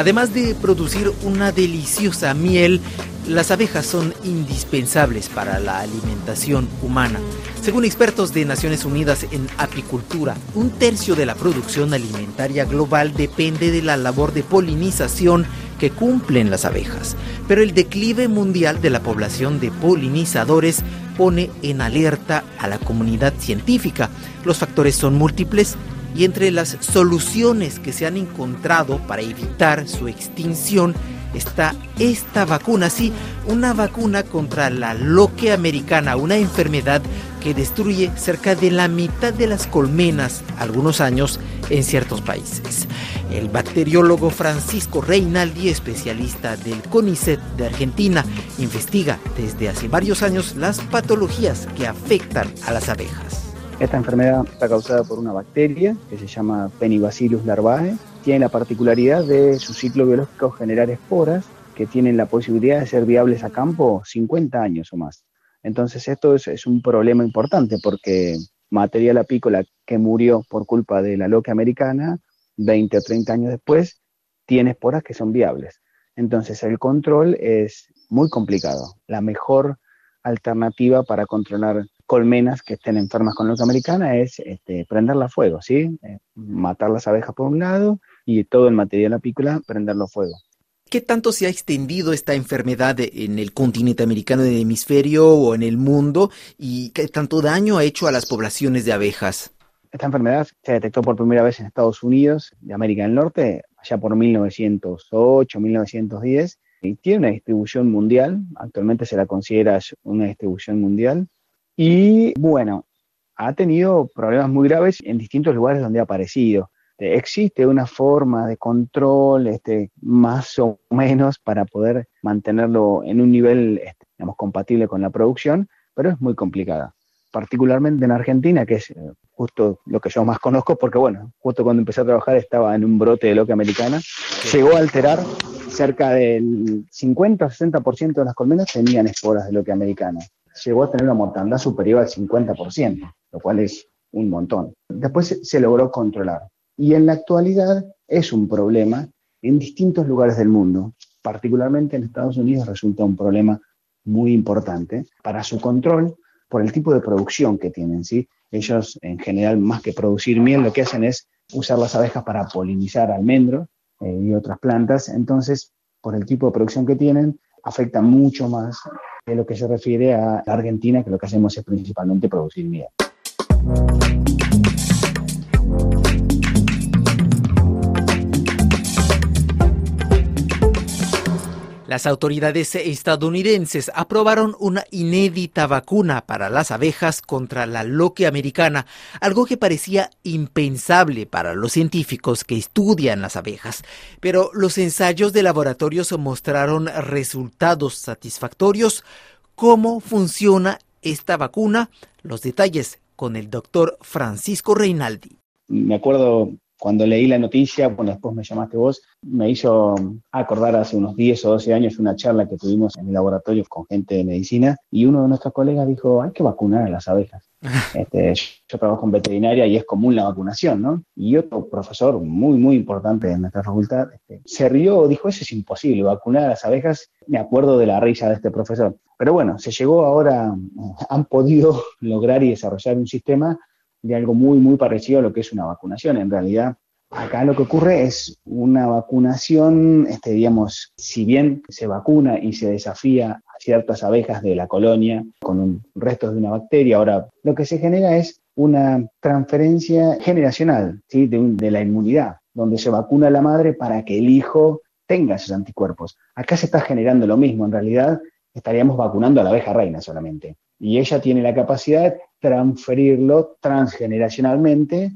Además de producir una deliciosa miel, las abejas son indispensables para la alimentación humana. Según expertos de Naciones Unidas en apicultura, un tercio de la producción alimentaria global depende de la labor de polinización que cumplen las abejas. Pero el declive mundial de la población de polinizadores pone en alerta a la comunidad científica. Los factores son múltiples y entre las soluciones que se han encontrado para evitar su extinción está esta vacuna, sí, una vacuna contra la loque americana, una enfermedad que destruye cerca de la mitad de las colmenas algunos años en ciertos países. El bacteriólogo Francisco Reinaldi, especialista del CONICET de Argentina, investiga desde hace varios años las patologías que afectan a las abejas. Esta enfermedad está causada por una bacteria que se llama Penibacillus larvae. Tiene la particularidad de su ciclo biológico generar esporas que tienen la posibilidad de ser viables a campo 50 años o más. Entonces esto es, un problema importante porque material apícola que murió por culpa de la loca americana, 20 o 30 años después, tiene esporas que son viables. Entonces el control es muy complicado. La mejor alternativa para controlar colmenas que estén enfermas con loca americana es este, prenderla a fuego, ¿sí? Eh, matar las abejas por un lado y todo el material apícola prenderlo a fuego. ¿Qué tanto se ha extendido esta enfermedad en el continente americano del hemisferio o en el mundo? ¿Y qué tanto daño ha hecho a las poblaciones de abejas? Esta enfermedad se detectó por primera vez en Estados Unidos de América del Norte, allá por 1908, 1910, y tiene una distribución mundial. Actualmente se la considera una distribución mundial. Y bueno, ha tenido problemas muy graves en distintos lugares donde ha aparecido. Existe una forma de control este, más o menos para poder mantenerlo en un nivel este, digamos, compatible con la producción, pero es muy complicada. Particularmente en Argentina, que es eh, justo lo que yo más conozco, porque bueno, justo cuando empecé a trabajar estaba en un brote de loca americana, llegó a alterar cerca del 50-60% de las colmenas tenían esporas de loca americana llegó a tener una mortandad superior al 50%, lo cual es un montón. Después se logró controlar. Y en la actualidad es un problema en distintos lugares del mundo. Particularmente en Estados Unidos resulta un problema muy importante para su control por el tipo de producción que tienen. ¿sí? Ellos, en general, más que producir miel, lo que hacen es usar las abejas para polinizar almendros eh, y otras plantas. Entonces, por el tipo de producción que tienen, afecta mucho más de lo que se refiere a Argentina, que lo que hacemos es principalmente producir miel. Las autoridades estadounidenses aprobaron una inédita vacuna para las abejas contra la loque americana, algo que parecía impensable para los científicos que estudian las abejas. Pero los ensayos de laboratorios mostraron resultados satisfactorios. ¿Cómo funciona esta vacuna? Los detalles con el doctor Francisco Reinaldi. Me acuerdo cuando leí la noticia, bueno, después me llamaste vos, me hizo acordar hace unos 10 o 12 años una charla que tuvimos en el laboratorio con gente de medicina y uno de nuestros colegas dijo, hay que vacunar a las abejas. Este, yo trabajo en veterinaria y es común la vacunación, ¿no? Y otro profesor muy, muy importante de nuestra facultad este, se rió, dijo, eso es imposible, vacunar a las abejas. Me acuerdo de la risa de este profesor. Pero bueno, se llegó ahora, han podido lograr y desarrollar un sistema de algo muy, muy parecido a lo que es una vacunación. En realidad, acá lo que ocurre es una vacunación, este, digamos, si bien se vacuna y se desafía a ciertas abejas de la colonia con restos de una bacteria, ahora lo que se genera es una transferencia generacional ¿sí? de, la inmunidad, donde se vacuna a la madre para que el hijo tenga esos anticuerpos. Acá se está generando lo mismo, en realidad estaríamos vacunando a la abeja reina solamente. Y ella tiene la capacidad transferirlo transgeneracionalmente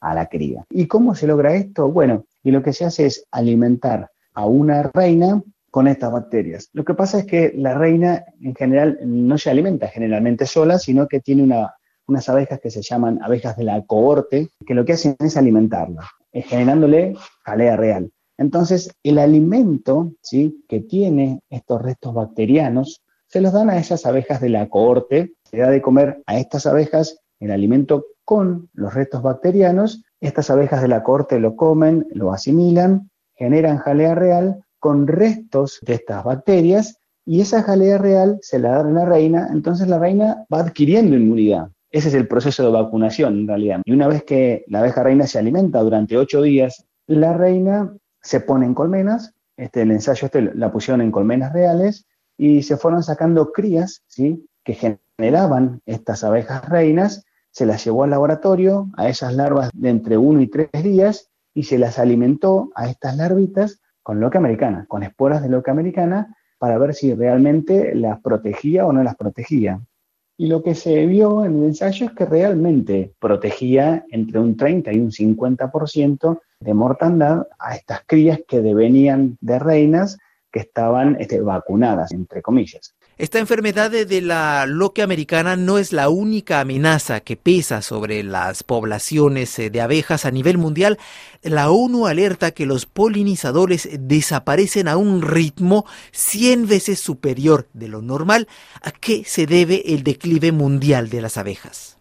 a la cría. ¿Y cómo se logra esto? Bueno, y lo que se hace es alimentar a una reina con estas bacterias. Lo que pasa es que la reina en general no se alimenta generalmente sola, sino que tiene unas abejas que se llaman abejas de la cohorte, que lo que hacen es alimentarla, eh, generándole jalea real. Entonces, el alimento ¿sí? que tiene estos restos bacterianos se los dan a esas abejas de la cohorte, se da de comer a estas abejas el alimento con los restos bacterianos, estas abejas de la cohorte lo comen, lo asimilan, generan jalea real con restos de estas bacterias y esa jalea real se la da a la reina, entonces la reina va adquiriendo inmunidad. Ese es el proceso de vacunación en realidad. Y una vez que la abeja reina se alimenta durante ocho días, la reina se pone en colmenas, este, el ensayo este la pusieron en colmenas reales y se fueron sacando crías ¿sí? Que generaban estas abejas reinas, se las llevó al laboratorio a esas larvas de entre uno y tres días y se las alimentó a estas larvitas con loca americana, con esporas de loca americana, para ver si realmente las protegía o no las protegía. Y lo que se vio en el ensayo es que realmente protegía entre un 30 y un 50% de mortandad a estas crías que devenían de reinas que estaban este, vacunadas, entre comillas. Esta enfermedad de la loque americana no es la única amenaza que pesa sobre las poblaciones eh, de abejas a nivel mundial. La ONU alerta que los polinizadores desaparecen a un ritmo 100 veces superior de lo normal. ¿A qué se debe el declive mundial de las abejas?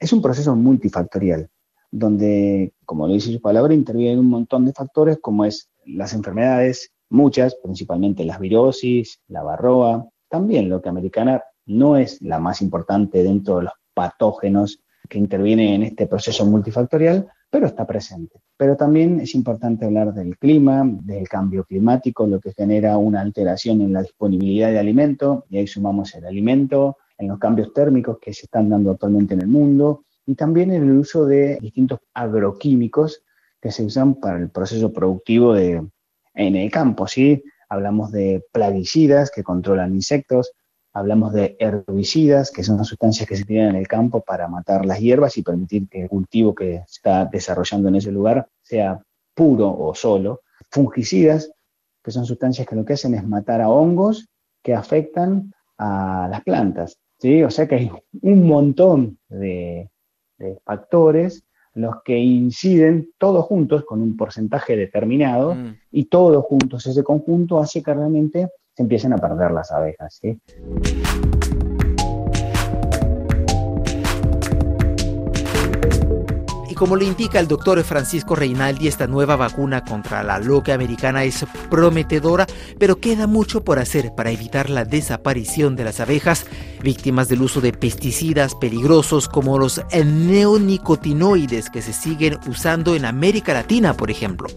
Es un proceso multifactorial, donde, como lo dice su palabra, intervienen un montón de factores como es las enfermedades, muchas, principalmente las virosis, la varroa, también lo que americana no es la más importante dentro de los patógenos que intervienen en este proceso multifactorial, pero está presente. Pero también es importante hablar del clima, del cambio climático, lo que genera una alteración en la disponibilidad de alimento, y ahí sumamos el alimento, en los cambios térmicos que se están dando actualmente en el mundo, y también en el uso de distintos agroquímicos que se usan para el proceso productivo en el campo, ¿sí? Hablamos de plaguicidas que controlan insectos, hablamos de herbicidas, que son sustancias que se tienen en el campo para matar las hierbas y permitir que el cultivo que se está desarrollando en ese lugar sea puro o solo, fungicidas, que son sustancias que lo que hacen es matar a hongos que afectan a las plantas. ¿sí? O sea que hay un montón de factores los que inciden todos juntos con un porcentaje determinado mm. y todos juntos ese conjunto hace que realmente se empiecen a perder las abejas. ¿sí? como le indica el doctor Francisco Reinaldi, esta nueva vacuna contra la loca americana es prometedora, pero queda mucho por hacer para evitar la desaparición de las abejas víctimas del uso de pesticidas peligrosos como los neonicotinoides que se siguen usando en América Latina, por ejemplo.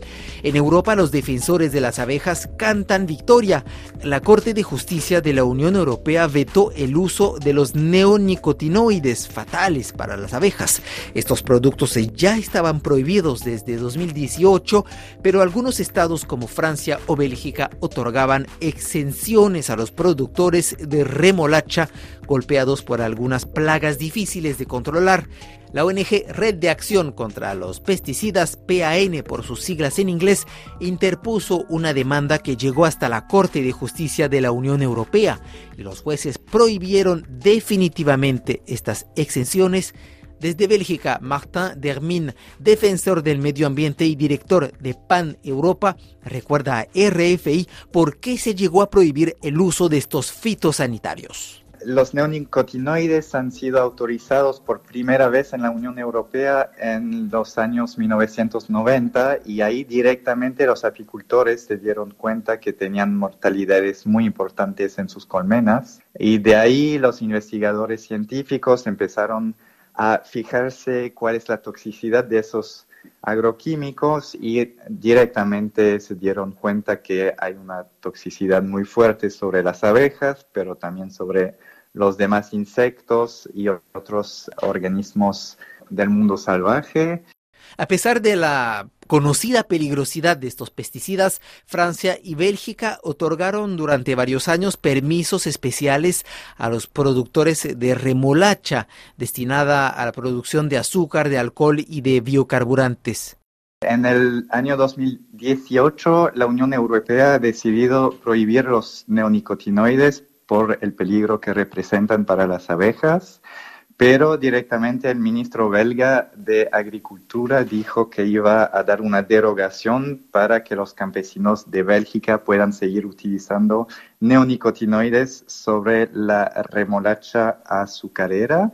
En Europa los defensores de las abejas cantan victoria. La Corte de Justicia de la Unión Europea vetó el uso de los neonicotinoides fatales para las abejas. Estos productos ya estaban prohibidos desde 2018, pero algunos estados como Francia o Bélgica otorgaban exenciones a los productores de remolacha golpeados por algunas plagas difíciles de controlar. La ONG Red de Acción contra los Pesticidas, PAN por sus siglas en inglés, interpuso una demanda que llegó hasta la Corte de Justicia de la Unión Europea y los jueces prohibieron definitivamente estas exenciones desde Bélgica, Martin Dermin, defensor del medio ambiente y director de PAN Europa, recuerda a RFI por qué se llegó a prohibir el uso de estos fitosanitarios. Los neonicotinoides han sido autorizados por primera vez en la Unión Europea en los años 1990 y ahí directamente los apicultores se dieron cuenta que tenían mortalidades muy importantes en sus colmenas y de ahí los investigadores científicos empezaron a fijarse cuál es la toxicidad de esos agroquímicos y directamente se dieron cuenta que hay una toxicidad muy fuerte sobre las abejas, pero también sobre los demás insectos y otros organismos del mundo salvaje. A pesar de la conocida peligrosidad de estos pesticidas, Francia y Bélgica otorgaron durante varios años permisos especiales a los productores de remolacha destinada a la producción de azúcar, de alcohol y de biocarburantes. En el año 2018, la Unión Europea ha decidido prohibir los neonicotinoides por el peligro que representan para las abejas pero directamente el ministro belga de Agricultura dijo que iba a dar una derogación para que los campesinos de Bélgica puedan seguir utilizando neonicotinoides sobre la remolacha azucarera.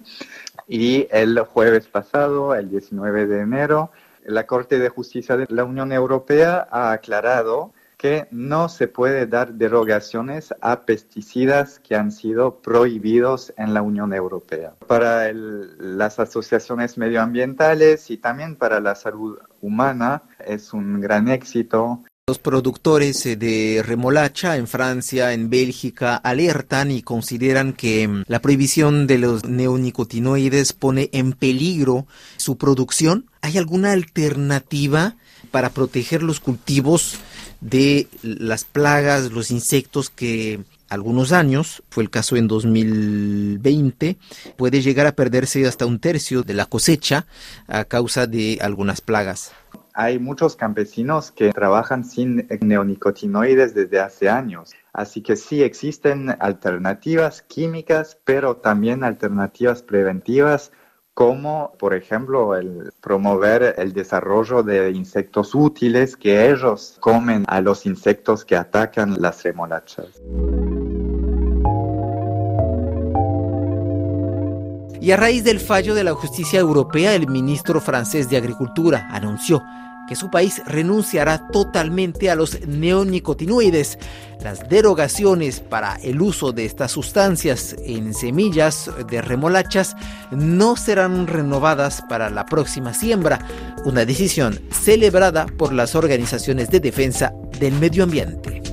Y el jueves pasado, el 19 de enero, La Corte de Justicia de la Unión Europea ha aclarado que no se puede dar derogaciones a pesticidas que han sido prohibidos en la Unión Europea. Para las asociaciones medioambientales y también para la salud humana es un gran éxito los productores eh, de remolacha en Francia, en Bélgica, alertan y consideran que mm, la prohibición de los neonicotinoides pone en peligro su producción. ¿Hay alguna alternativa para proteger los cultivos de las plagas, los insectos que algunos años, fue el caso en 2020, puede llegar a perderse hasta un tercio de la cosecha a causa de algunas plagas? Hay muchos campesinos que trabajan sin neonicotinoides desde hace años. Así que sí existen alternativas químicas, pero también alternativas preventivas como por ejemplo el promover el desarrollo de insectos útiles que ellos comen a los insectos que atacan las remolachas. Y a raíz del fallo de la justicia europea, el ministro francés de Agricultura anunció que su país renunciará totalmente a los neonicotinoides. Las derogaciones para el uso de estas sustancias en semillas de remolachas no serán renovadas para la próxima siembra, una decisión celebrada por las organizaciones de defensa del medio ambiente.